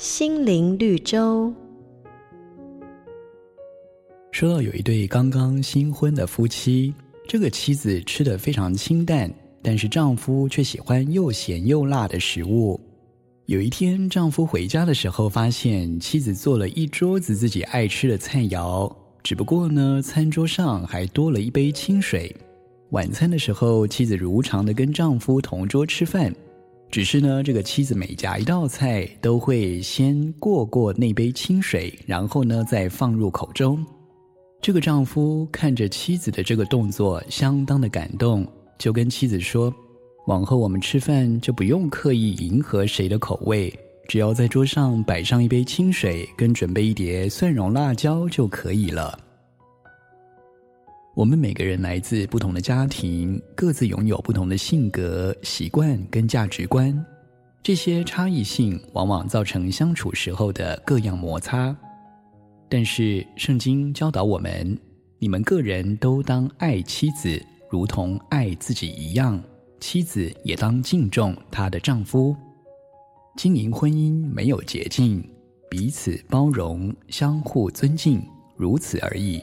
心灵绿洲。说到有一对刚刚新婚的夫妻，这个妻子吃得非常清淡，但是丈夫却喜欢又咸又辣的食物。有一天，丈夫回家的时候，发现妻子做了一桌子自己爱吃的菜肴，只不过呢，餐桌上还多了一杯清水。晚餐的时候，妻子如常的跟丈夫同桌吃饭。只是呢，这个妻子每夹一道菜，都会先过过那杯清水，然后呢，再放入口中。这个丈夫看着妻子的这个动作，相当的感动，就跟妻子说：“往后我们吃饭就不用刻意迎合谁的口味，只要在桌上摆上一杯清水，跟准备一碟蒜蓉辣椒就可以了。”我们每个人来自不同的家庭，各自拥有不同的性格、习惯跟价值观。这些差异性往往造成相处时候的各样摩擦。但是圣经教导我们：你们个人都当爱妻子，如同爱自己一样；妻子也当敬重她的丈夫。经营婚姻没有捷径，彼此包容，相互尊敬，如此而已。